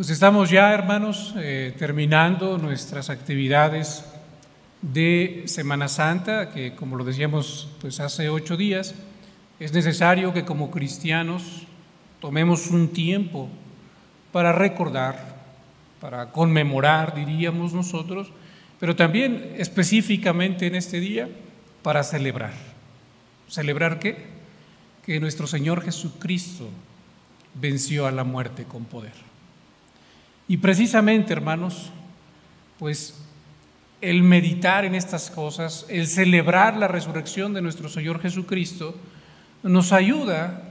Pues estamos ya, hermanos, eh, terminando nuestras actividades de Semana Santa, que como lo decíamos pues hace ocho días, es necesario que como cristianos tomemos un tiempo para recordar, para conmemorar, diríamos nosotros, pero también específicamente en este día para celebrar. ¿Celebrar qué? Que nuestro Señor Jesucristo venció a la muerte con poder. Y precisamente, hermanos, pues el meditar en estas cosas, el celebrar la resurrección de nuestro Señor Jesucristo, nos ayuda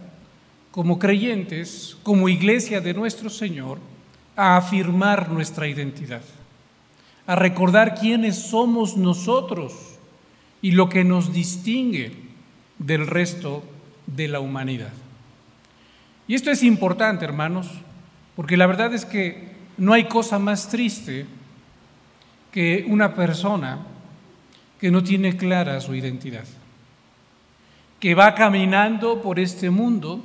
como creyentes, como iglesia de nuestro Señor, a afirmar nuestra identidad, a recordar quiénes somos nosotros y lo que nos distingue del resto de la humanidad. Y esto es importante, hermanos, porque la verdad es que no hay cosa más triste que una persona que no tiene clara su identidad, que va caminando por este mundo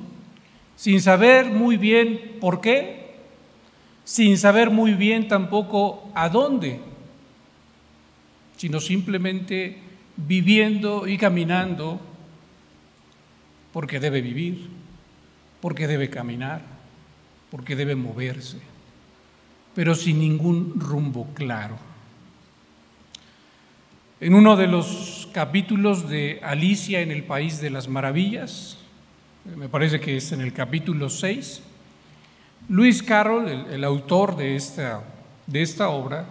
sin saber muy bien por qué, sin saber muy bien tampoco a dónde, sino simplemente viviendo y caminando porque debe vivir, porque debe caminar, porque debe moverse pero sin ningún rumbo claro. En uno de los capítulos de Alicia en el País de las Maravillas, me parece que es en el capítulo 6, Luis Carroll, el, autor de esta, de esta obra,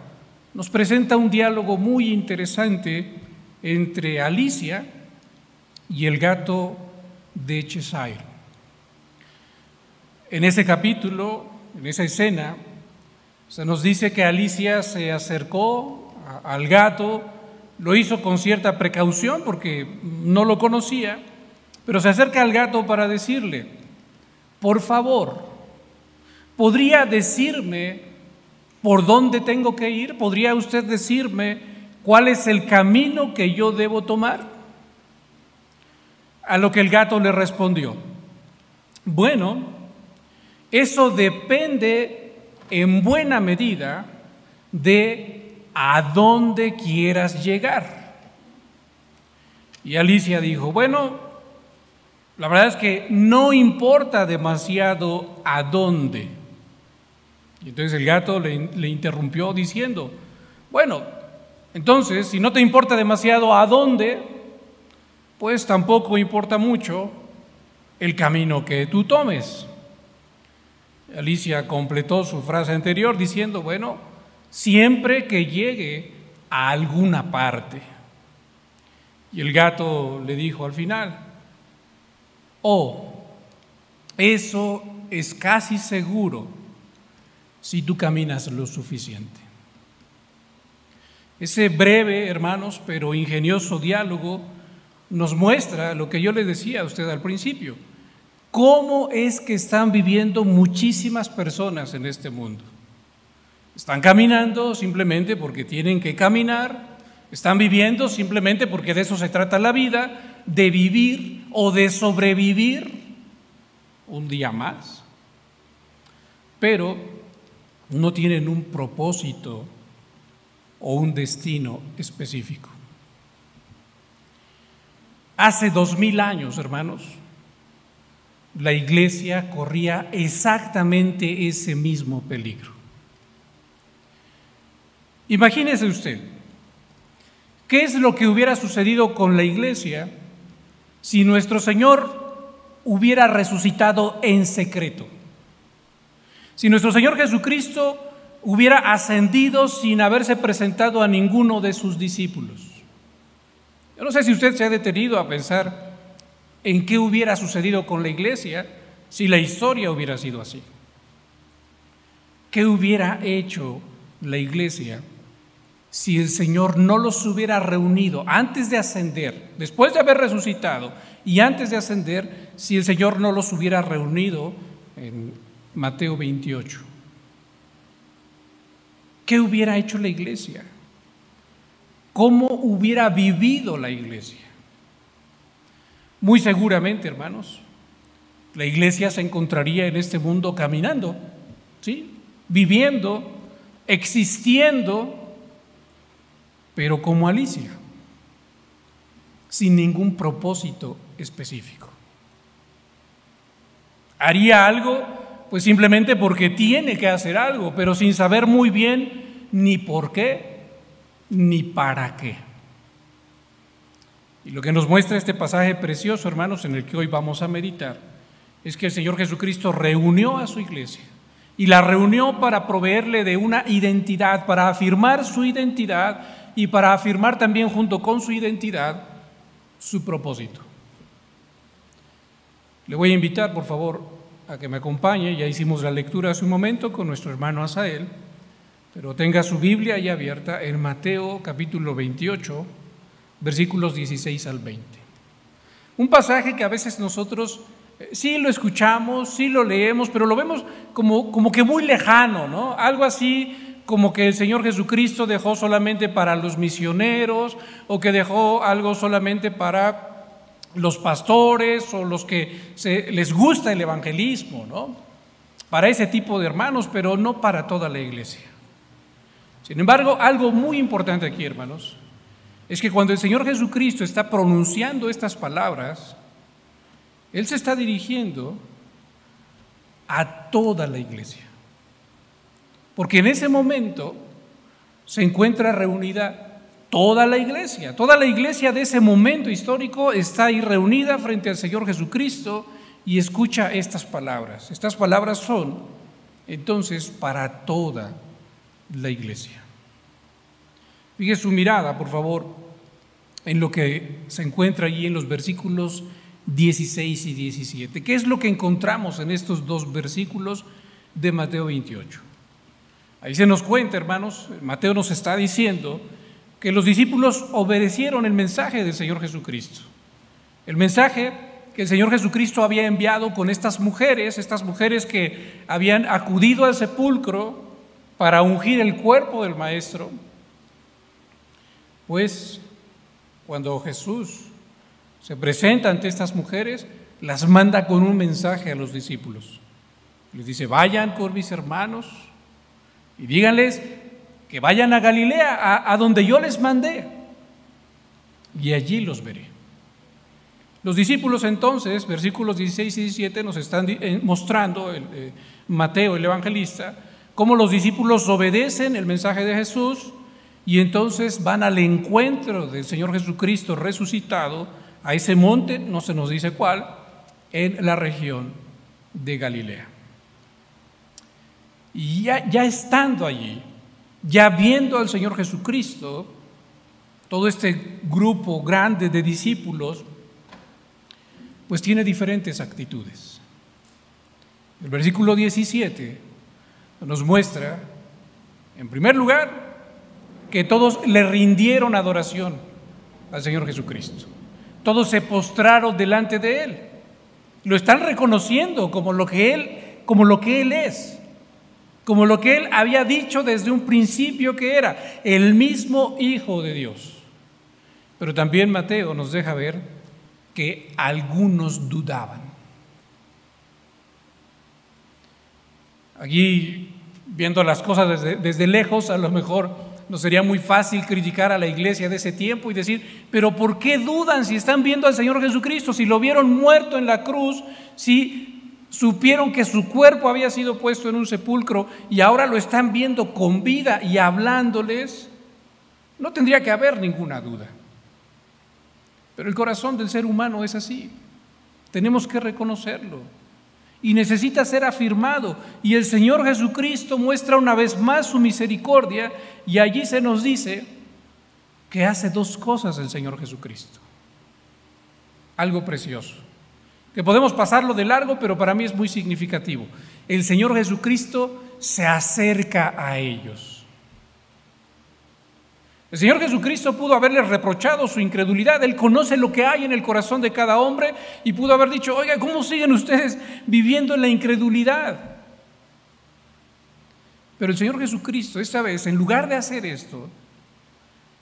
nos presenta un diálogo muy interesante entre Alicia y el gato de Cheshire. En ese capítulo, en esa escena, se nos dice que Alicia se acercó al gato, lo hizo con cierta precaución porque no lo conocía, pero se acerca al gato para decirle, por favor, ¿podría decirme por dónde tengo que ir? ¿Podría usted decirme cuál es el camino que yo debo tomar? A lo que el gato le respondió, bueno, eso depende en buena medida de a dónde quieras llegar. Y Alicia dijo, bueno, la verdad es que no importa demasiado a dónde. Y entonces el gato le, le interrumpió diciendo, bueno, entonces, si no te importa demasiado a dónde, pues tampoco importa mucho el camino que tú tomes. Alicia completó su frase anterior diciendo, bueno, siempre que llegue a alguna parte. Y el gato le dijo al final, oh, eso es casi seguro si tú caminas lo suficiente. Ese breve, hermanos, pero ingenioso diálogo nos muestra lo que yo le decía a usted al principio ¿Cómo es que están viviendo muchísimas personas en este mundo? Están caminando simplemente porque tienen que caminar, están viviendo simplemente porque de eso se trata la vida, de vivir o de sobrevivir un día más. Pero no tienen un propósito o un destino específico. Hace dos mil años, hermanos, la iglesia corría exactamente ese mismo peligro. Imagínese usted, ¿qué es lo que hubiera sucedido con la iglesia si nuestro Señor hubiera resucitado en secreto? Si nuestro Señor Jesucristo hubiera ascendido sin haberse presentado a ninguno de sus discípulos. Yo no sé si usted se ha detenido a pensar en qué hubiera sucedido con la iglesia si la historia hubiera sido así. ¿Qué hubiera hecho la iglesia si el Señor no los hubiera reunido antes de ascender, después de haber resucitado y antes de ascender, si el Señor no los hubiera reunido en Mateo 28? ¿Qué hubiera hecho la iglesia? ¿Cómo hubiera vivido la iglesia? Muy seguramente, hermanos, la iglesia se encontraría en este mundo caminando, ¿sí? viviendo, existiendo, pero como Alicia, sin ningún propósito específico. Haría algo, pues simplemente porque tiene que hacer algo, pero sin saber muy bien ni por qué ni para qué. Y lo que nos muestra este pasaje precioso, hermanos, en el que hoy vamos a meditar, es que el Señor Jesucristo reunió a su iglesia y la reunió para proveerle de una identidad, para afirmar su identidad y para afirmar también junto con su identidad su propósito. Le voy a invitar, por favor, a que me acompañe. Ya hicimos la lectura hace un momento con nuestro hermano Asael, pero tenga su Biblia ahí abierta en Mateo capítulo 28, versículos 16 al 20. Un pasaje que a veces nosotros eh, sí lo escuchamos, sí lo leemos, pero lo vemos como, como que muy lejano, ¿no? Algo así como que el Señor Jesucristo dejó solamente para los misioneros o que dejó algo solamente para los pastores o los que les gusta el evangelismo, ¿no? Para ese tipo de hermanos, pero no para toda la iglesia. Sin embargo, algo muy importante aquí, hermanos, es que cuando el Señor Jesucristo está pronunciando estas palabras, Él se está dirigiendo a toda la iglesia. Porque en ese momento se encuentra reunida toda la iglesia. Toda la iglesia de ese momento histórico está ahí reunida frente al Señor Jesucristo y escucha estas palabras. Estas palabras son entonces para toda la iglesia. Fíjese su mirada, por favor, en lo que se encuentra allí en los versículos 16 y 17. ¿Qué es lo que encontramos en estos dos versículos de Mateo 28? Ahí se nos cuenta, hermanos, Mateo nos está diciendo que los discípulos obedecieron el mensaje del Señor Jesucristo. El mensaje que el Señor Jesucristo había enviado con estas mujeres, estas mujeres que habían acudido al sepulcro para ungir el cuerpo del Maestro, pues cuando Jesús se presenta ante estas mujeres, las manda con un mensaje a los discípulos. Les dice, vayan con mis hermanos y díganles que vayan a Galilea, a, donde yo les mandé, y allí los veré. Los discípulos entonces, versículos 16 y 17, nos están eh, mostrando, eh, Mateo, el evangelista, cómo los discípulos obedecen el mensaje de Jesús y entonces van al encuentro del Señor Jesucristo resucitado a ese monte, no se nos dice cuál, en la región de Galilea. Y ya, estando allí, ya viendo al Señor Jesucristo, todo este grupo grande de discípulos, pues tiene diferentes actitudes. El versículo 17 nos muestra, en primer lugar, que todos le rindieron adoración al Señor Jesucristo. Todos se postraron delante de Él. Lo están reconociendo como lo que Él, como lo que Él es como lo que él había dicho desde un principio que era, el mismo Hijo de Dios. Pero también Mateo nos deja ver que algunos dudaban. Aquí, viendo las cosas desde, desde lejos, a lo mejor sería muy fácil criticar a la iglesia de ese tiempo y decir, pero ¿por qué dudan si están viendo al Señor Jesucristo, si lo vieron muerto en la cruz, si supieron que su cuerpo había sido puesto en un sepulcro y ahora lo están viendo con vida y hablándoles, no tendría que haber ninguna duda. Pero el corazón del ser humano es así. Tenemos que reconocerlo. Y necesita ser afirmado. Y el Señor Jesucristo muestra una vez más su misericordia y allí se nos dice que hace dos cosas el Señor Jesucristo. Algo precioso que podemos pasarlo de largo, pero para mí es muy significativo. El Señor Jesucristo se acerca a ellos. El Señor Jesucristo pudo haberles reprochado su incredulidad. Él conoce lo que hay en el corazón de cada hombre y pudo haber dicho, oiga, ¿cómo siguen ustedes viviendo en la incredulidad? Pero el Señor Jesucristo, esta vez, en lugar de hacer esto,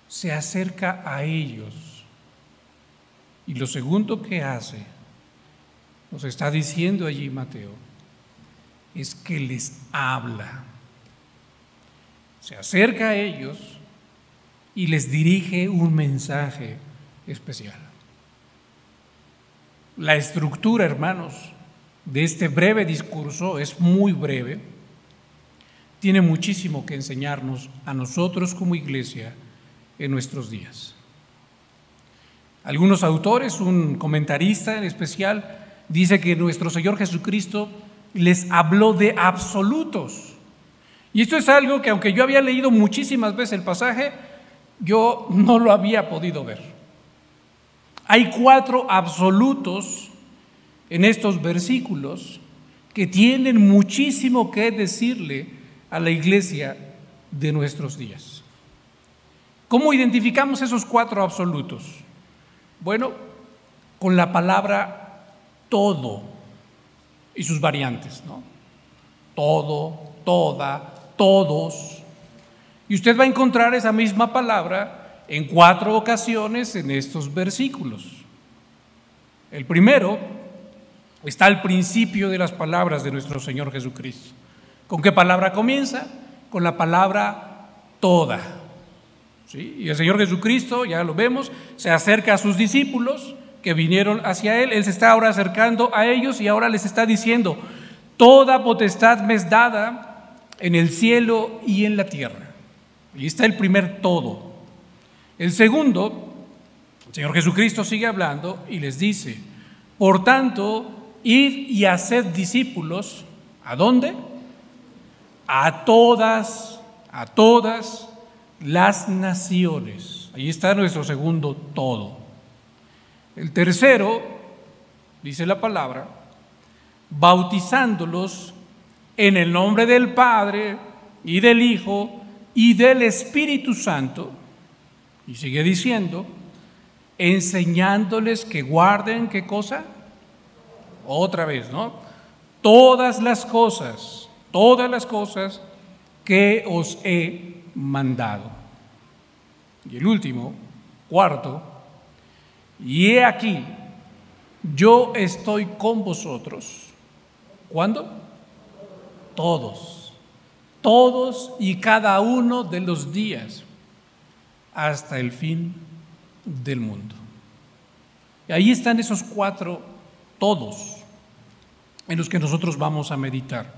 se acerca a ellos. Y lo segundo que hace nos está diciendo allí Mateo, es que les habla. se acerca a ellos y les dirige un mensaje especial. La estructura, hermanos, de este breve discurso es muy breve, tiene muchísimo que enseñarnos a nosotros como iglesia en nuestros días. Algunos autores, un comentarista en especial, dice que nuestro Señor Jesucristo les habló de absolutos. Y esto es algo que aunque yo había leído muchísimas veces el pasaje, yo no lo había podido ver. Hay cuatro absolutos en estos versículos que tienen muchísimo que decirle a la iglesia de nuestros días. ¿Cómo identificamos esos cuatro absolutos? Bueno, con la palabra todo y sus variantes, ¿no? Todo, toda, todos. Y usted va a encontrar esa misma palabra en cuatro ocasiones en estos versículos. El primero está al principio de las palabras de nuestro Señor Jesucristo. ¿Con qué palabra comienza? Con la palabra toda. Y el Señor Jesucristo, ya lo vemos, se acerca a sus discípulos que vinieron hacia Él. Él se está ahora acercando a ellos y ahora les está diciendo, toda potestad me es dada en el cielo y en la tierra. Y está el primer todo. El segundo, el Señor Jesucristo sigue hablando y les dice, por tanto, id y haced discípulos, ¿a dónde? A todas, a todas las naciones. Ahí está nuestro segundo todo. El tercero, dice la palabra, bautizándolos en el nombre del Padre y del Hijo y del Espíritu Santo. Y sigue diciendo, enseñándoles que guarden qué cosa? Otra vez, ¿no? Todas las cosas, todas las cosas que os he mandado. Y el último, cuarto, y he aquí, yo estoy con vosotros. ¿Cuándo? Todos, todos y cada uno de los días hasta el fin del mundo. Y ahí están esos cuatro todos en los que nosotros vamos a meditar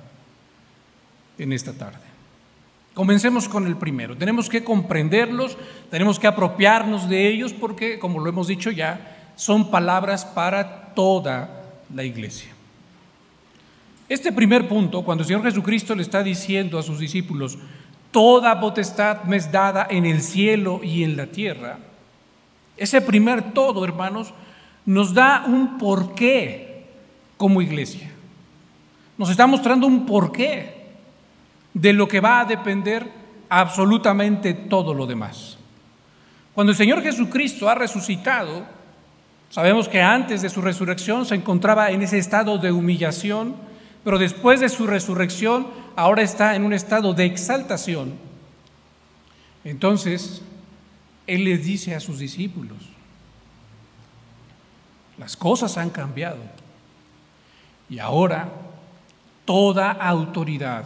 en esta tarde. Comencemos con el primero. Tenemos que comprenderlos, tenemos que apropiarnos de ellos porque, como lo hemos dicho ya, son palabras para toda la iglesia. Este primer punto, cuando el Señor Jesucristo le está diciendo a sus discípulos, toda potestad me es dada en el cielo y en la tierra, ese primer todo, hermanos, nos da un porqué como iglesia. Nos está mostrando un porqué de lo que va a depender absolutamente todo lo demás. Cuando el Señor Jesucristo ha resucitado, sabemos que antes de su resurrección se encontraba en ese estado de humillación, pero después de su resurrección ahora está en un estado de exaltación. Entonces, Él les dice a sus discípulos, las cosas han cambiado y ahora toda autoridad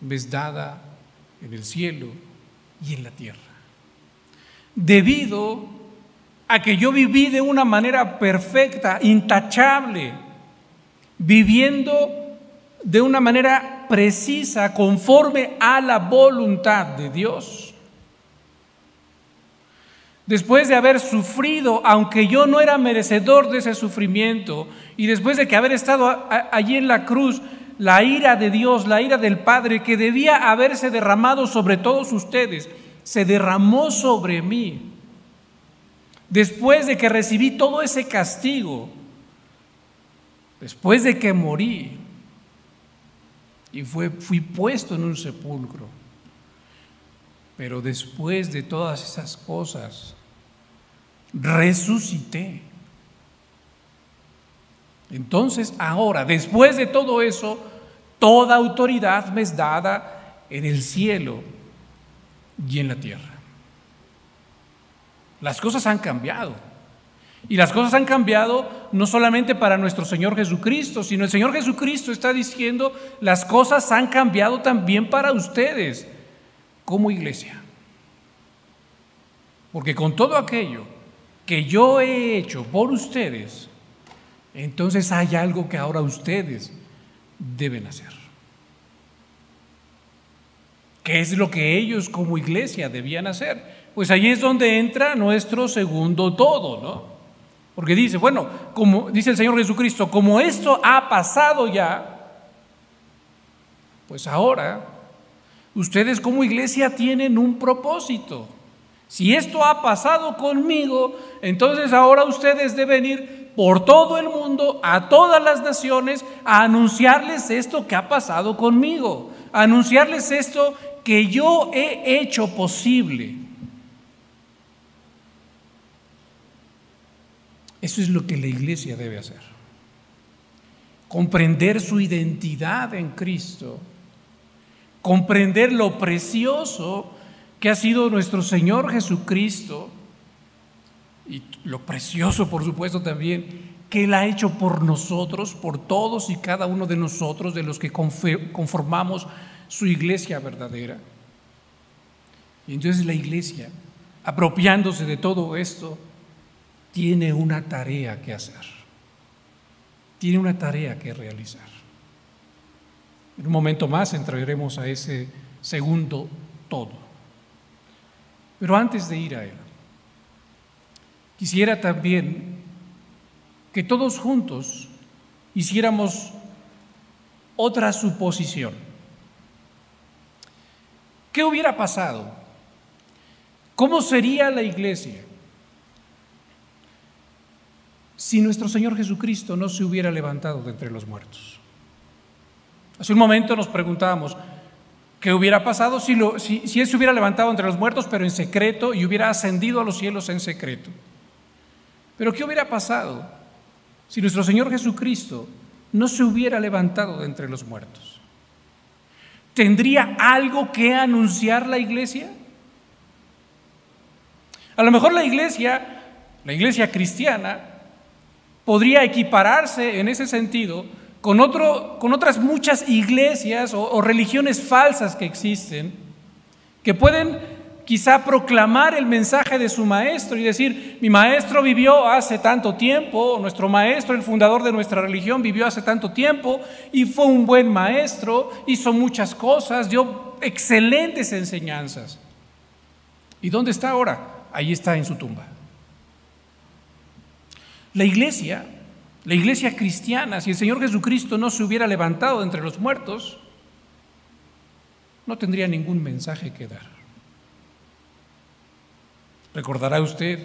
ves dada en el cielo y en la tierra. Debido a que yo viví de una manera perfecta, intachable, viviendo de una manera precisa, conforme a la voluntad de Dios. Después de haber sufrido, aunque yo no era merecedor de ese sufrimiento, y después de que haber estado allí en la cruz, la ira de Dios, la ira del Padre que debía haberse derramado sobre todos ustedes, se derramó sobre mí. Después de que recibí todo ese castigo, después de que morí y fui puesto en un sepulcro, pero después de todas esas cosas, resucité. Entonces ahora, después de todo eso, toda autoridad me es dada en el cielo y en la tierra. Las cosas han cambiado. Y las cosas han cambiado no solamente para nuestro Señor Jesucristo, sino el Señor Jesucristo está diciendo, las cosas han cambiado también para ustedes. como iglesia. Porque con todo aquello que yo he hecho por ustedes, entonces hay algo que ahora ustedes deben hacer. ¿Qué es lo que ellos como iglesia debían hacer? Pues ahí es donde entra nuestro segundo todo, ¿no? Porque dice, bueno, como dice el Señor Jesucristo, como esto ha pasado ya, pues ahora ustedes como iglesia tienen un propósito. Si esto ha pasado conmigo, entonces ahora ustedes deben ir por todo el mundo, a todas las naciones, a anunciarles esto que ha pasado conmigo, anunciarles esto que yo he hecho posible. Eso es lo que la iglesia debe hacer. Comprender su identidad en Cristo, comprender lo precioso que ha sido nuestro Señor Jesucristo y lo precioso, por supuesto, también que Él ha hecho por nosotros, por todos y cada uno de nosotros, de los que conformamos su iglesia verdadera. Y entonces la iglesia, apropiándose de todo esto, tiene una tarea que hacer, tiene una tarea que realizar. En un momento más entraremos a ese segundo todo. Pero antes de ir a él, quisiera también que todos juntos hiciéramos otra suposición. ¿Qué hubiera pasado? ¿Cómo sería la iglesia si nuestro Señor Jesucristo no se hubiera levantado de entre los muertos? Hace un momento nos preguntábamos, ¿qué hubiera pasado si, Él se hubiera levantado entre los muertos, pero en secreto, y hubiera ascendido a los cielos en secreto? Pero ¿qué hubiera pasado si nuestro Señor Jesucristo no se hubiera levantado de entre los muertos? ¿Tendría algo que anunciar la iglesia? A lo mejor la iglesia, la iglesia cristiana, podría equipararse en ese sentido con, otras muchas iglesias o, o religiones falsas que existen, que pueden quizá proclamar el mensaje de su maestro y decir, mi maestro vivió hace tanto tiempo, nuestro maestro, el fundador de nuestra religión, vivió hace tanto tiempo y fue un buen maestro, hizo muchas cosas, dio excelentes enseñanzas. ¿Y dónde está ahora? Ahí está en su tumba. La iglesia, la iglesia cristiana, si el Señor Jesucristo no se hubiera levantado entre los muertos, no tendría ningún mensaje que dar. Recordará usted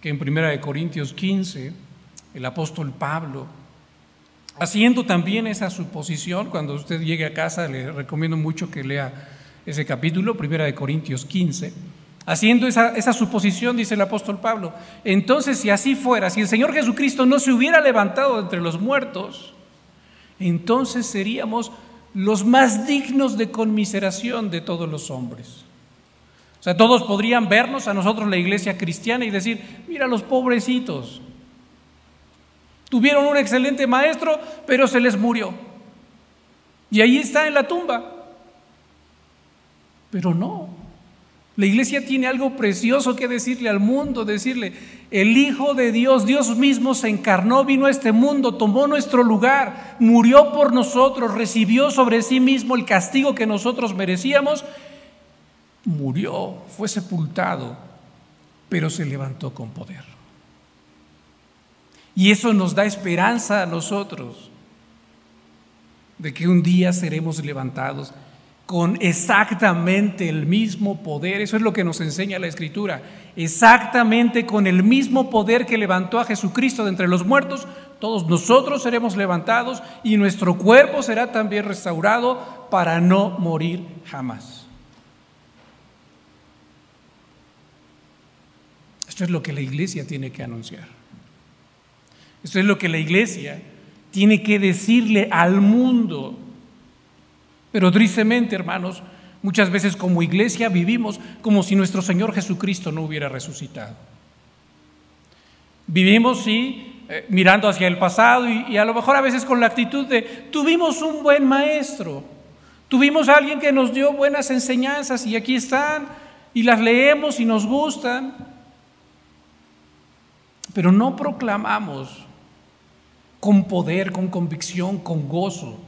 que en 1 Corintios 15, el apóstol Pablo, haciendo también esa suposición, cuando usted llegue a casa, le recomiendo mucho que lea ese capítulo, 1 Corintios 15, haciendo esa, suposición, dice el apóstol Pablo, entonces si así fuera, si el Señor Jesucristo no se hubiera levantado entre los muertos, entonces seríamos los más dignos de conmiseración de todos los hombres sea, todos podrían vernos a nosotros la iglesia cristiana y decir, mira los pobrecitos. Tuvieron un excelente maestro, pero se les murió. Y ahí está en la tumba. Pero no. La iglesia tiene algo precioso que decirle al mundo, decirle, el Hijo de Dios, Dios mismo se encarnó, vino a este mundo, tomó nuestro lugar, murió por nosotros, recibió sobre sí mismo el castigo que nosotros merecíamos murió, fue sepultado, pero se levantó con poder. Y eso nos da esperanza a nosotros de que un día seremos levantados con exactamente el mismo poder. Eso es lo que nos enseña la Escritura. Exactamente con el mismo poder que levantó a Jesucristo de entre los muertos, todos nosotros seremos levantados y nuestro cuerpo será también restaurado para no morir jamás. Esto es lo que la iglesia tiene que anunciar. Esto es lo que la iglesia tiene que decirle al mundo. Pero tristemente, hermanos, muchas veces como iglesia vivimos como si nuestro Señor Jesucristo no hubiera resucitado. Vivimos, sí, eh, mirando hacia el pasado y, y a lo mejor a veces con la actitud de, tuvimos un buen maestro, Tuvimos a alguien que nos dio buenas enseñanzas y aquí están y las leemos y nos gustan, pero no proclamamos con poder, con convicción, con gozo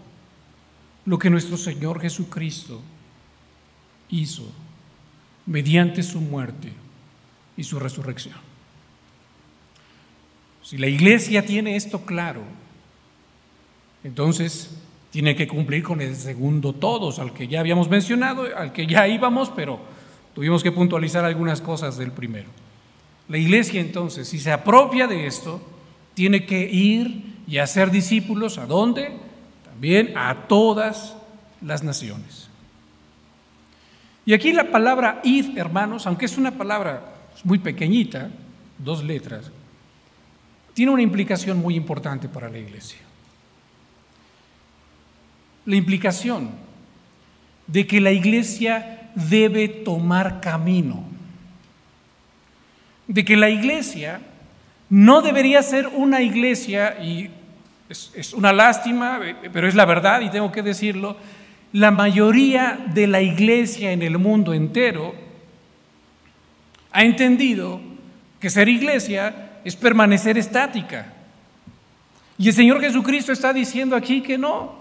lo que nuestro Señor Jesucristo hizo mediante su muerte y su resurrección. Si la iglesia tiene esto claro, entonces tiene que cumplir con el segundo todos, al que ya habíamos mencionado, al que ya íbamos, pero tuvimos que puntualizar algunas cosas del primero. La iglesia entonces, si se apropia de esto, tiene que ir y hacer discípulos, ¿a dónde? También a todas las naciones. Y aquí la palabra id, hermanos, aunque es una palabra muy pequeñita, dos letras, tiene una implicación muy importante para la iglesia la implicación de que la iglesia debe tomar camino, de que la iglesia no debería ser una iglesia, y es, una lástima, pero es la verdad y tengo que decirlo, la mayoría de la iglesia en el mundo entero ha entendido que ser iglesia es permanecer estática. Y el Señor Jesucristo está diciendo aquí que no,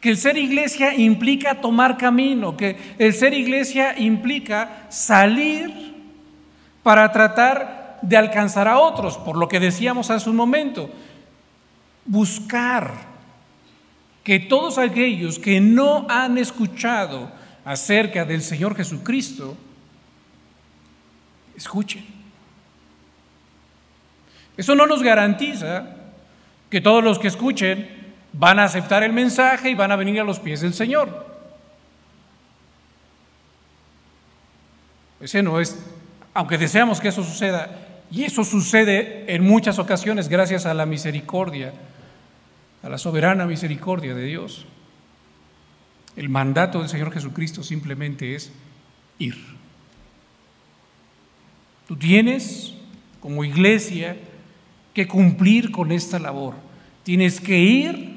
que el ser iglesia implica tomar camino, que el ser iglesia implica salir para tratar de alcanzar a otros, por lo que decíamos hace un momento, buscar que todos aquellos que no han escuchado acerca del Señor Jesucristo, escuchen. Eso no nos garantiza que todos los que escuchen van a aceptar el mensaje y van a venir a los pies del Señor. Ese no es, aunque deseamos que eso suceda, y eso sucede en muchas ocasiones gracias a la misericordia, a la soberana misericordia de Dios. El mandato del Señor Jesucristo simplemente es ir. Tú tienes como iglesia que cumplir con esta labor. Tienes que ir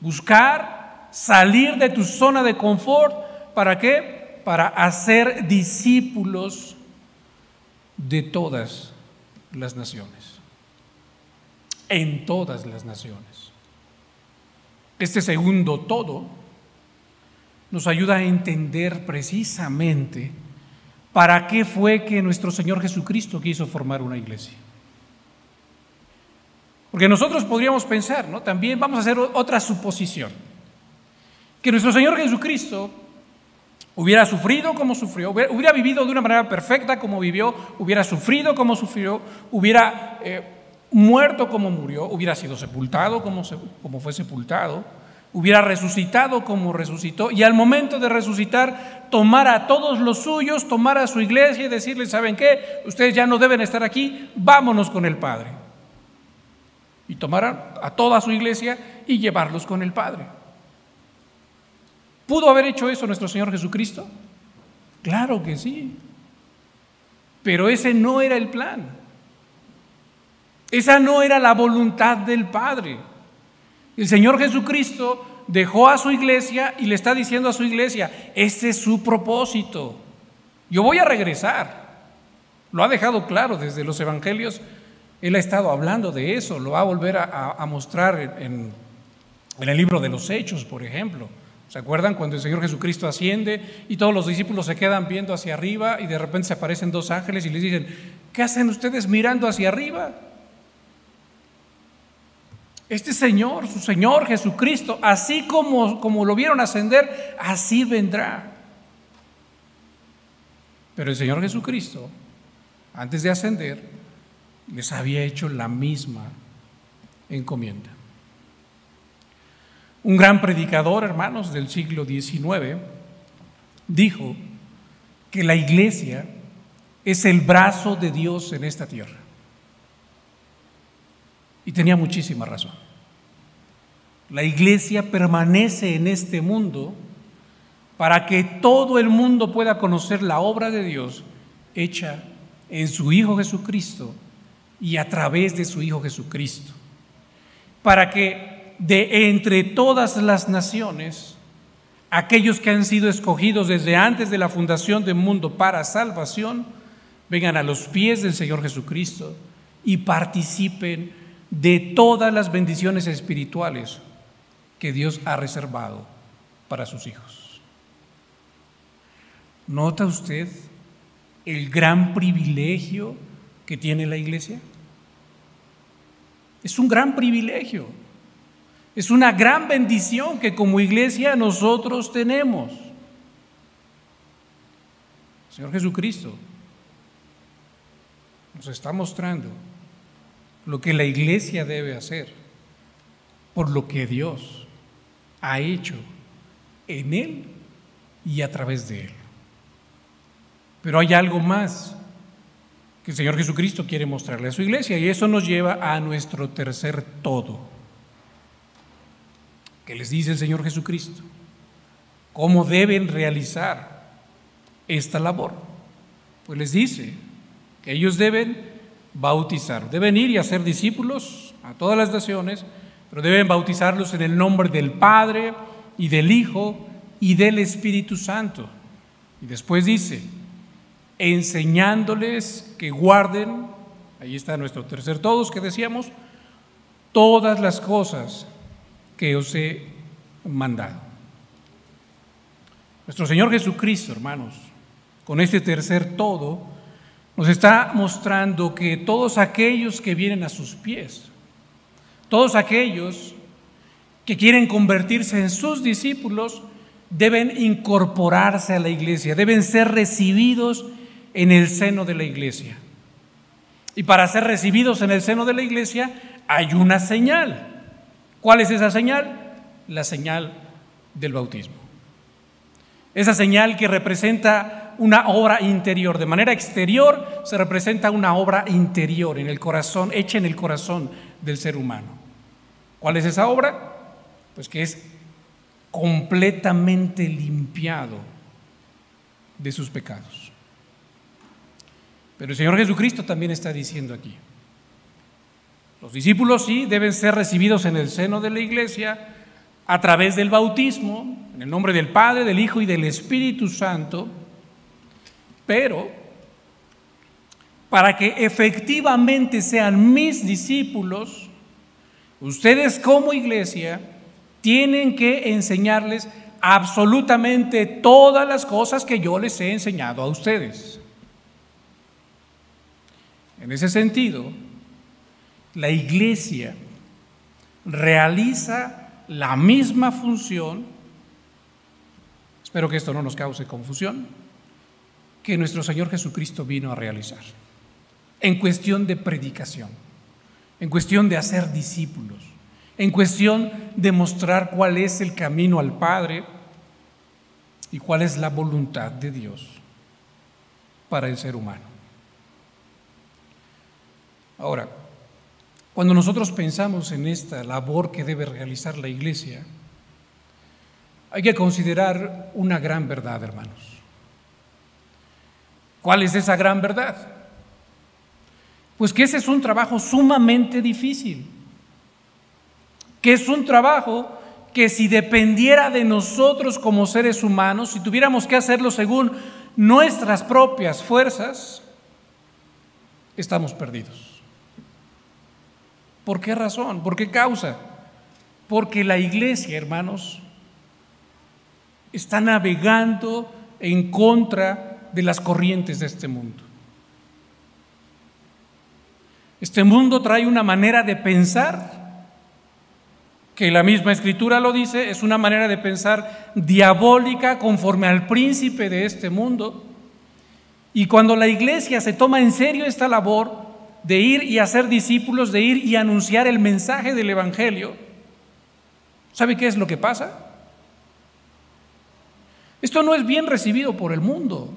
Buscar salir de tu zona de confort. ¿Para qué? Para hacer discípulos de todas las naciones. En todas las naciones. Este segundo todo nos ayuda a entender precisamente para qué fue que nuestro Señor Jesucristo quiso formar una iglesia. Porque nosotros podríamos pensar, ¿no? También vamos a hacer otra suposición. Que nuestro Señor Jesucristo hubiera sufrido como sufrió, hubiera vivido de una manera perfecta como vivió, hubiera sufrido como sufrió, hubiera eh, muerto como murió, hubiera sido sepultado como, fue sepultado, hubiera resucitado como resucitó y al momento de resucitar tomar a todos los suyos, tomar a su iglesia y decirles, ¿saben qué? Ustedes ya no deben estar aquí, vámonos con el Padre y tomar a toda su iglesia y llevarlos con el Padre. ¿Pudo haber hecho eso nuestro Señor Jesucristo? Claro que sí. Pero ese no era el plan. Esa no era la voluntad del Padre. El Señor Jesucristo dejó a su iglesia y le está diciendo a su iglesia, este es su propósito. Yo voy a regresar. Lo ha dejado claro desde los evangelios él ha estado hablando de eso, lo va a volver a, mostrar en, el libro de los Hechos, por ejemplo. ¿Se acuerdan cuando el Señor Jesucristo asciende y todos los discípulos se quedan viendo hacia arriba y de repente se aparecen dos ángeles y les dicen, ¿qué hacen ustedes mirando hacia arriba? Este Señor, su Señor Jesucristo, así como, como lo vieron ascender, así vendrá. Pero el Señor Jesucristo, antes de ascender, les había hecho la misma encomienda. Un gran predicador, hermanos, del siglo XIX, dijo que la iglesia es el brazo de Dios en esta tierra. Y tenía muchísima razón. La iglesia permanece en este mundo para que todo el mundo pueda conocer la obra de Dios hecha en su Hijo Jesucristo y a través de su Hijo Jesucristo, para que de entre todas las naciones aquellos que han sido escogidos desde antes de la fundación del mundo para salvación, vengan a los pies del Señor Jesucristo y participen de todas las bendiciones espirituales que Dios ha reservado para sus hijos. ¿Nota usted el gran privilegio que tiene la iglesia? Es un gran privilegio. Es una gran bendición que como iglesia nosotros tenemos. Señor Jesucristo nos está mostrando lo que la iglesia debe hacer por lo que Dios ha hecho en Él y a través de Él. Pero hay algo más que el Señor Jesucristo quiere mostrarle a su iglesia y eso nos lleva a nuestro tercer todo. ¿Qué les dice el Señor Jesucristo? ¿Cómo deben realizar esta labor? Pues les dice que ellos deben bautizar, deben ir y hacer discípulos a todas las naciones, pero deben bautizarlos en el nombre del Padre y del Hijo y del Espíritu Santo. Y después dice, enseñándoles que guarden, ahí está nuestro tercer todos que decíamos, todas las cosas que os he mandado. Nuestro Señor Jesucristo, hermanos, con este tercer todo, nos está mostrando que todos aquellos que vienen a sus pies, todos aquellos que quieren convertirse en sus discípulos, deben incorporarse a la iglesia, deben ser recibidos en el seno de la iglesia. Y para ser recibidos en el seno de la iglesia hay una señal. ¿Cuál es esa señal? La señal del bautismo. Esa señal que representa una obra interior. De manera exterior se representa una obra interior en el corazón, hecha en el corazón del ser humano. ¿Cuál es esa obra? Pues que es completamente limpiado de sus pecados. Pero el Señor Jesucristo también está diciendo aquí, los discípulos sí deben ser recibidos en el seno de la iglesia a través del bautismo, en el nombre del Padre, del Hijo y del Espíritu Santo, pero para que efectivamente sean mis discípulos, ustedes como iglesia tienen que enseñarles absolutamente todas las cosas que yo les he enseñado a ustedes. En ese sentido, la iglesia realiza la misma función, espero que esto no nos cause confusión, que nuestro Señor Jesucristo vino a realizar, en cuestión de predicación, en cuestión de hacer discípulos, en cuestión de mostrar cuál es el camino al Padre y cuál es la voluntad de Dios para el ser humano. Ahora, cuando nosotros pensamos en esta labor que debe realizar la iglesia, hay que considerar una gran verdad, hermanos. ¿Cuál es esa gran verdad? Pues que ese es un trabajo sumamente difícil, que es un trabajo que si dependiera de nosotros como seres humanos, si tuviéramos que hacerlo según nuestras propias fuerzas, estamos perdidos. ¿Por qué razón? ¿Por qué causa? Porque la iglesia, hermanos, está navegando en contra de las corrientes de este mundo. Este mundo trae una manera de pensar que la misma escritura lo dice, es una manera de pensar diabólica conforme al príncipe de este mundo. Y cuando la iglesia se toma en serio esta labor, de ir y hacer discípulos, de ir y anunciar el mensaje del Evangelio, ¿sabe qué es lo que pasa? Esto no es bien recibido por el mundo.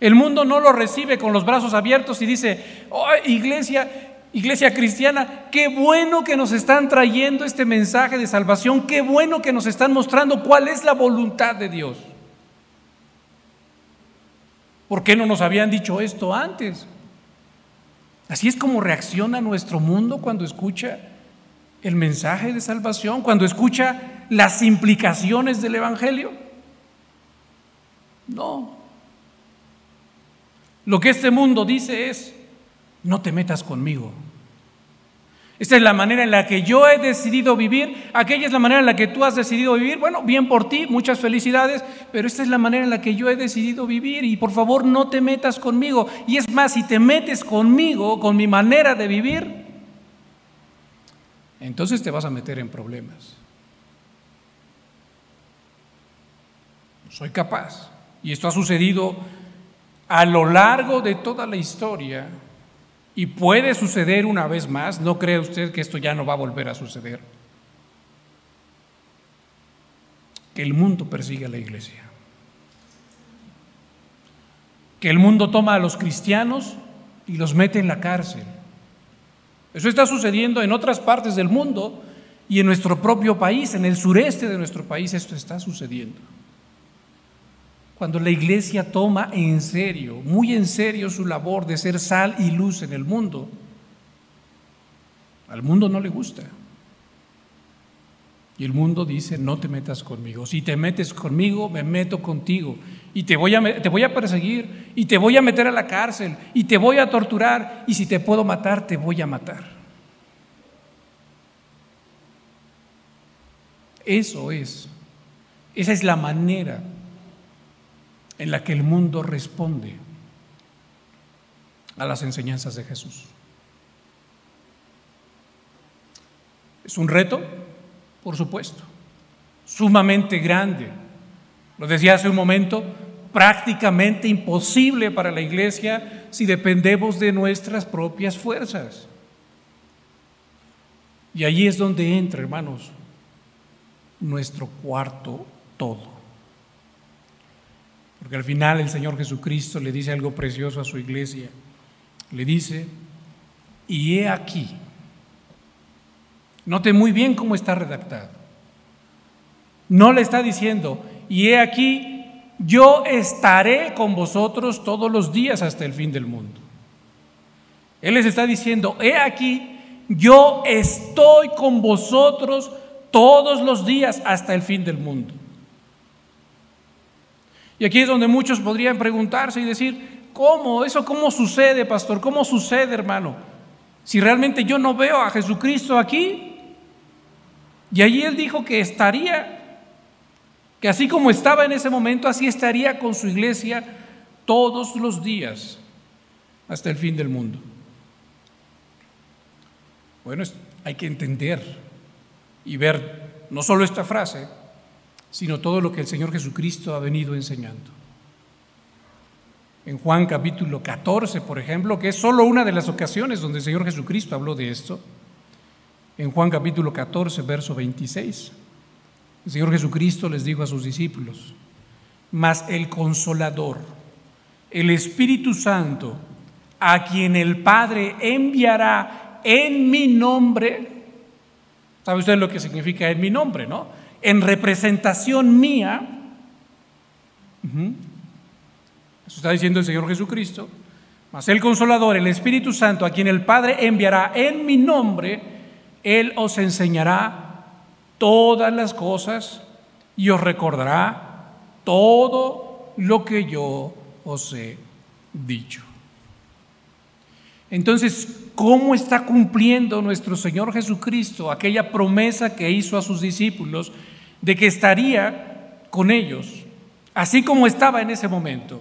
El mundo no lo recibe con los brazos abiertos y dice, oh, iglesia, iglesia cristiana, qué bueno que nos están trayendo este mensaje de salvación, qué bueno que nos están mostrando cuál es la voluntad de Dios. ¿Por qué no nos habían dicho esto antes? Así es como reacciona nuestro mundo cuando escucha el mensaje de salvación, cuando escucha las implicaciones del Evangelio? No. Lo que este mundo dice es, no te metas conmigo. Esta es la manera en la que yo he decidido vivir, aquella es la manera en la que tú has decidido vivir. Bueno, bien por ti, muchas felicidades, pero esta es la manera en la que yo he decidido vivir y por favor no te metas conmigo. Y es más, si te metes conmigo, con mi manera de vivir, entonces te vas a meter en problemas. Soy capaz. Y esto ha sucedido a lo largo de toda la historia y puede suceder una vez más, ¿no cree usted que esto ya no va a volver a suceder? Que el mundo persigue a la iglesia. Que el mundo toma a los cristianos y los mete en la cárcel. Eso está sucediendo en otras partes del mundo y en nuestro propio país, en el sureste de nuestro país, esto está sucediendo cuando la iglesia toma en serio, muy en serio su labor de ser sal y luz en el mundo, al mundo no le gusta. Y el mundo dice, no te metas conmigo. Si te metes conmigo, me meto contigo. Y te voy, a, te voy a perseguir, y te voy a meter a la cárcel, y te voy a torturar, y si te puedo matar, te voy a matar. Eso es. Esa es la manera en la que el mundo responde a las enseñanzas de Jesús. Es un reto, por supuesto, sumamente grande. Lo decía hace un momento, prácticamente imposible para la iglesia si dependemos de nuestras propias fuerzas. Y allí es donde entra, hermanos, nuestro cuarto todo. Porque al final el Señor Jesucristo le dice algo precioso a su iglesia. Le dice, y he aquí. Note muy bien cómo está redactado. No le está diciendo, y he aquí, yo estaré con vosotros todos los días hasta el fin del mundo. Él les está diciendo, he aquí, yo estoy con vosotros todos los días hasta el fin del mundo. Y aquí es donde muchos podrían preguntarse y decir, ¿cómo? ¿Eso cómo sucede, pastor? ¿Cómo sucede, hermano? Si realmente yo no veo a Jesucristo aquí. Y allí él dijo que estaría, que así como estaba en ese momento, así estaría con su iglesia todos los días hasta el fin del mundo. Bueno, hay que entender y ver no solo esta frase, sino todo lo que el Señor Jesucristo ha venido enseñando. En Juan capítulo 14, por ejemplo, que es solo una de las ocasiones donde el Señor Jesucristo habló de esto, en Juan capítulo 14, verso 26, el Señor Jesucristo les dijo a sus discípulos, mas el consolador, el Espíritu Santo, a quien el Padre enviará en mi nombre, ¿sabe usted lo que significa en mi nombre, no? En representación mía, eso está diciendo el Señor Jesucristo, mas el consolador, el Espíritu Santo, a quien el Padre enviará en mi nombre, Él os enseñará todas las cosas y os recordará todo lo que yo os he dicho. Entonces, ¿cómo está cumpliendo nuestro Señor Jesucristo aquella promesa que hizo a sus discípulos de que estaría con ellos, así como estaba en ese momento,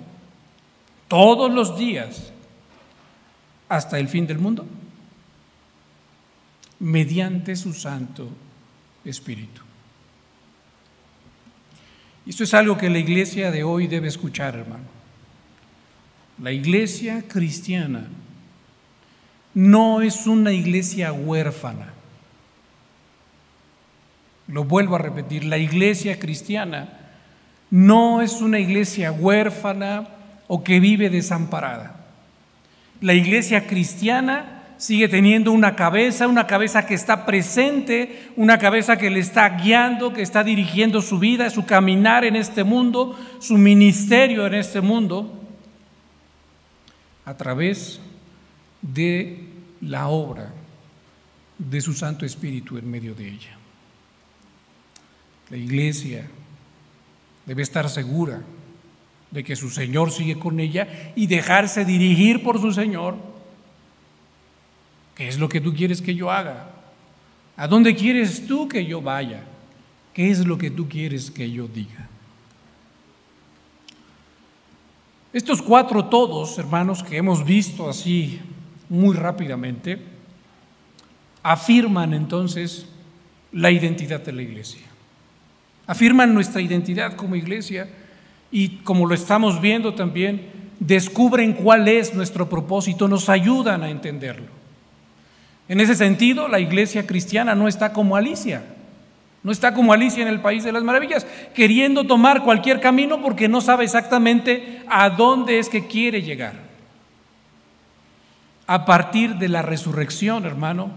todos los días, hasta el fin del mundo, mediante su Santo Espíritu. Esto es algo que la iglesia de hoy debe escuchar, hermano. La iglesia cristiana no es una iglesia huérfana. Lo vuelvo a repetir, la iglesia cristiana no es una iglesia huérfana o que vive desamparada. La iglesia cristiana sigue teniendo una cabeza, una cabeza que está presente, una cabeza que le está guiando, que está dirigiendo su vida, su caminar en este mundo, su ministerio en este mundo, a través de la obra de su Santo Espíritu en medio de ella. La iglesia debe estar segura de que su Señor sigue con ella y dejarse dirigir por su Señor. ¿Qué es lo que tú quieres que yo haga? ¿A dónde quieres tú que yo vaya? ¿Qué es lo que tú quieres que yo diga? Estos cuatro todos, hermanos, que hemos visto así muy rápidamente, afirman entonces la identidad de la iglesia. Afirman nuestra identidad como iglesia y como lo estamos viendo también, descubren cuál es nuestro propósito, nos ayudan a entenderlo. En ese sentido, la iglesia cristiana no está como Alicia, no está como Alicia en el País de las Maravillas, queriendo tomar cualquier camino porque no sabe exactamente a dónde es que quiere llegar. A partir de la resurrección, hermano,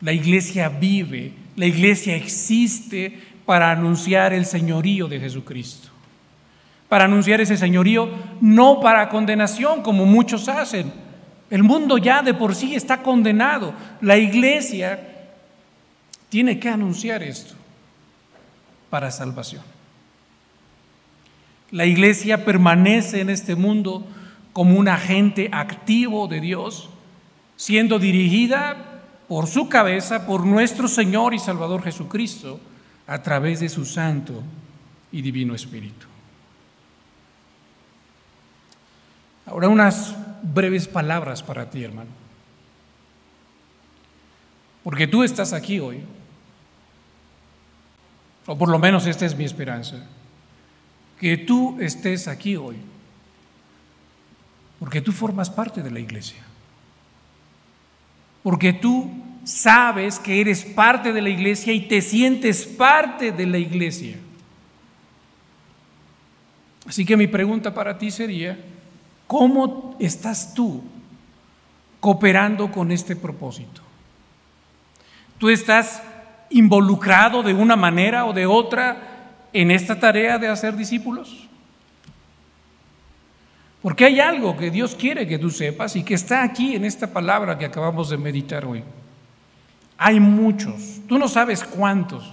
la iglesia vive, la iglesia existe para anunciar el señorío de Jesucristo. Para anunciar ese señorío, no para condenación como muchos hacen. El mundo ya de por sí está condenado. La iglesia tiene que anunciar esto para salvación. La iglesia permanece en este mundo como un agente activo de Dios, siendo dirigida por su cabeza, por nuestro Señor y Salvador Jesucristo, a través de su Santo y Divino Espíritu. Ahora unas breves palabras para ti, hermano. Porque tú estás aquí hoy o por lo menos esta es mi esperanza, que tú estés aquí hoy, porque tú formas parte de la iglesia, porque tú sabes que eres parte de la iglesia y te sientes parte de la iglesia. Así que mi pregunta para ti sería, ¿cómo estás tú cooperando con este propósito? ¿Tú estás involucrado de una manera o de otra en esta tarea de hacer discípulos? Porque hay algo que Dios quiere que tú sepas y que está aquí en esta palabra que acabamos de meditar hoy. Hay muchos, tú no sabes cuántos,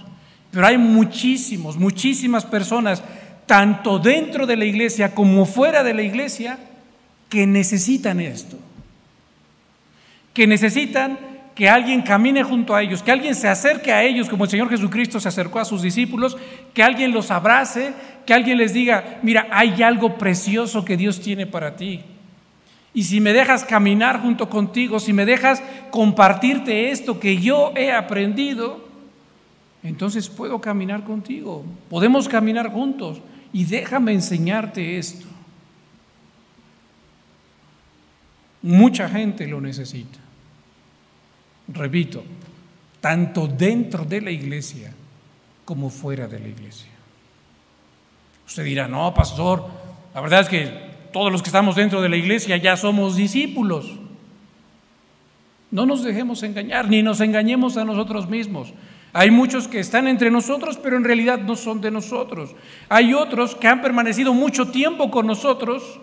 pero hay muchísimos, muchísimas personas, tanto dentro de la iglesia como fuera de la iglesia, que necesitan esto, que necesitan que alguien camine junto a ellos, que alguien se acerque a ellos como el Señor Jesucristo se acercó a sus discípulos, que alguien los abrace, que alguien les diga, mira, hay algo precioso que Dios tiene para ti. Y si me dejas caminar junto contigo, si me dejas compartirte esto que yo he aprendido, entonces puedo caminar contigo, podemos caminar juntos y déjame enseñarte esto. Mucha gente lo necesita repito, tanto dentro de la iglesia como fuera de la iglesia. Usted dirá, no, pastor, la verdad es que todos los que estamos dentro de la iglesia ya somos discípulos. No nos dejemos engañar, ni nos engañemos a nosotros mismos. Hay muchos que están entre nosotros, pero en realidad no son de nosotros. Hay otros que han permanecido mucho tiempo con nosotros,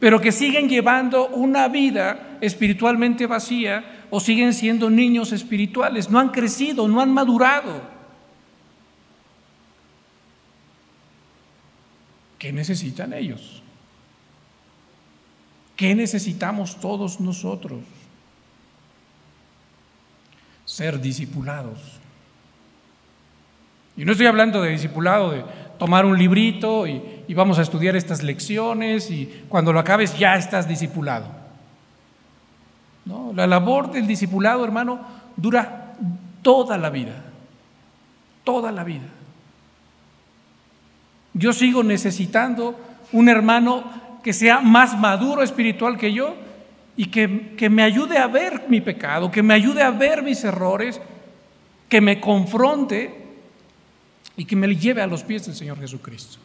pero que siguen llevando una vida espiritualmente vacía o siguen siendo niños espirituales, no han crecido, no han madurado. ¿Qué necesitan ellos? ¿Qué necesitamos todos nosotros? Ser discipulados. Y no estoy hablando de discipulado, de tomar un librito y, y, vamos a estudiar estas lecciones y cuando lo acabes ya estás discipulado. La labor del discipulado, hermano, dura toda la vida, toda la vida. Yo sigo necesitando un hermano que sea más maduro espiritual que yo y que, que me ayude a ver mi pecado, que me ayude a ver mis errores, que me confronte y que me lleve a los pies del Señor Jesucristo.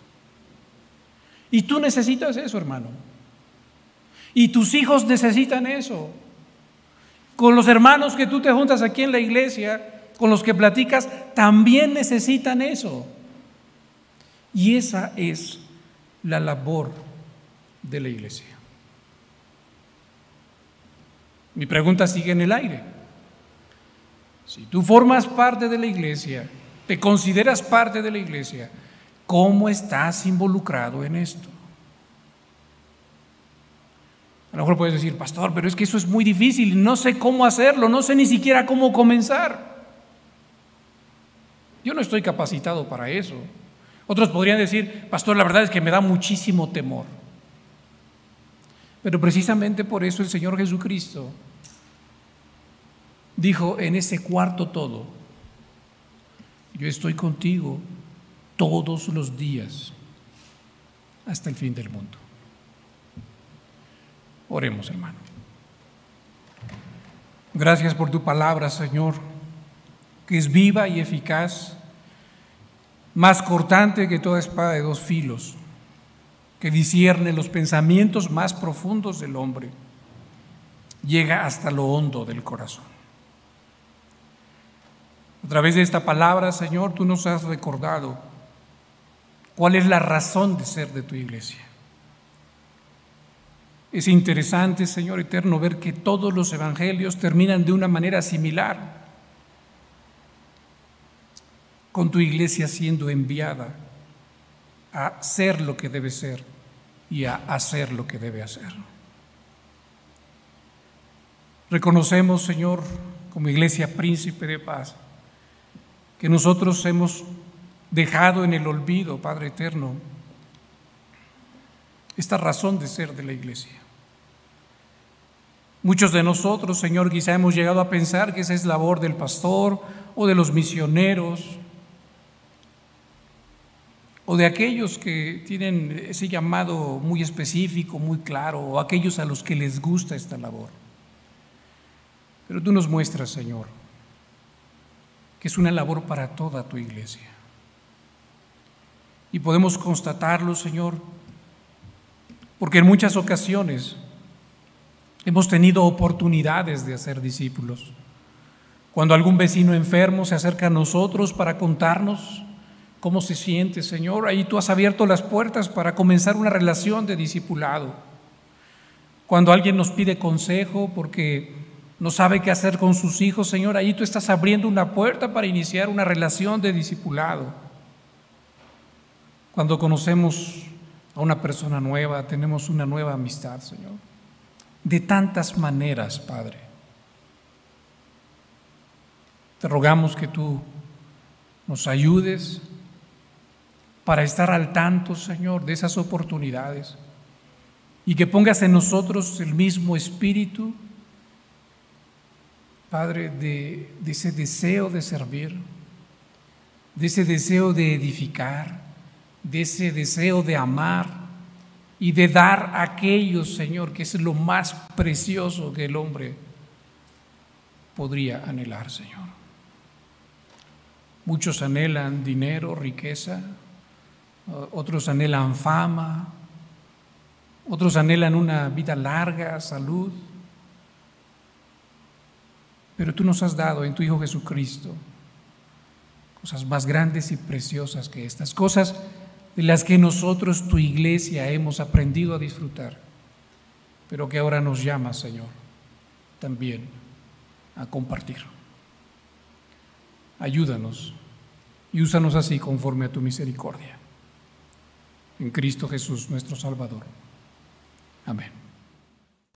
Y tú necesitas eso, hermano. Y tus hijos necesitan eso con los hermanos que tú te juntas aquí en la iglesia, con los que platicas, también necesitan eso. Y esa es la labor de la iglesia. Mi pregunta sigue en el aire. Si tú formas parte de la iglesia te consideras parte de la iglesia, ¿cómo estás involucrado en esto? A lo mejor puedes decir, pastor, pero es que eso es muy difícil, no sé cómo hacerlo, no sé ni siquiera cómo comenzar. Yo no estoy capacitado para eso. Otros podrían decir, pastor, la verdad es que me da muchísimo temor. Pero precisamente por eso el Señor Jesucristo dijo en ese cuarto todo, yo estoy contigo todos los días hasta el fin del mundo. Oremos, hermano. Gracias por tu palabra, Señor, que es viva y eficaz, más cortante que toda espada de dos filos, que discierne los pensamientos más profundos del hombre, llega hasta lo hondo del corazón. A través de esta palabra, Señor, tú nos has recordado cuál es la razón de ser de tu iglesia. Es interesante, Señor eterno, ver que todos los evangelios terminan de una manera similar, con tu iglesia siendo enviada a ser lo que debe ser y a hacer lo que debe hacer. Reconocemos, Señor, como iglesia príncipe de paz, que nosotros hemos dejado en el olvido, Padre Eterno, esta razón de ser de la iglesia. Muchos de nosotros, Señor, quizá hemos llegado a pensar que esa es labor del pastor o de los misioneros o de aquellos que tienen ese llamado muy específico, muy claro, o aquellos a los que les gusta esta labor. Pero tú nos muestras, Señor, que es una labor para toda tu iglesia. Y podemos constatarlo, Señor, porque en muchas ocasiones hemos tenido oportunidades de hacer discípulos. Cuando algún vecino enfermo se acerca a nosotros para contarnos cómo se siente, Señor, ahí tú has abierto las puertas para comenzar una relación de discipulado. Cuando alguien nos pide consejo porque no sabe qué hacer con sus hijos, Señor, ahí tú estás abriendo una puerta para iniciar una relación de discipulado. Cuando conocemos a una persona nueva, tenemos una nueva amistad, Señor. De tantas maneras, Padre. Te rogamos que tú nos ayudes para estar al tanto, Señor, de esas oportunidades y que pongas en nosotros el mismo espíritu Padre, de, ese deseo de servir, de ese deseo de edificar, de ese deseo de amar y de dar a aquellos, Señor, que es lo más precioso que el hombre podría anhelar, Señor. Muchos anhelan dinero, riqueza, otros anhelan fama, otros anhelan una vida larga, salud. Pero tú nos has dado en tu Hijo Jesucristo cosas más grandes y preciosas que estas, cosas de las que nosotros, tu iglesia, hemos aprendido a disfrutar, pero que ahora nos llama, Señor, también a compartir. Ayúdanos y úsanos así conforme a tu misericordia. En Cristo Jesús, nuestro Salvador. Amén.